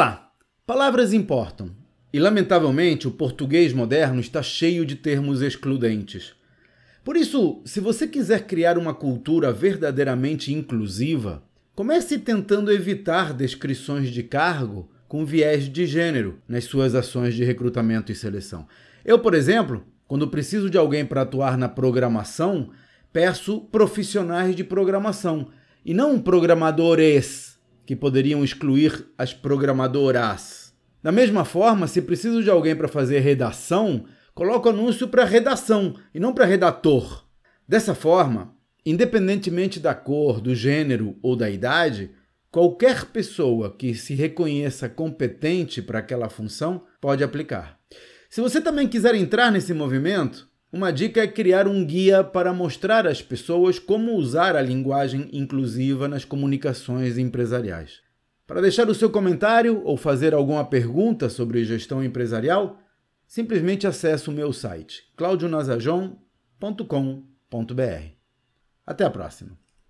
lá, palavras importam. E, lamentavelmente, o português moderno está cheio de termos excludentes. Por isso, se você quiser criar uma cultura verdadeiramente inclusiva, comece tentando evitar descrições de cargo com viés de gênero nas suas ações de recrutamento e seleção. Eu, por exemplo, quando preciso de alguém para atuar na programação, peço profissionais de programação e não programadores, que poderiam excluir as programadoras. Da mesma forma, se preciso de alguém para fazer redação, coloco anúncio para redação e não para redator. Dessa forma, independentemente da cor, do gênero ou da idade, qualquer pessoa que se reconheça competente para aquela função pode aplicar. Se você também quiser entrar nesse movimento, uma dica é criar um guia para mostrar às pessoas como usar a linguagem inclusiva nas comunicações empresariais. Para deixar o seu comentário ou fazer alguma pergunta sobre gestão empresarial, simplesmente acesse o meu site claudionazajon.com.br. Até a próxima!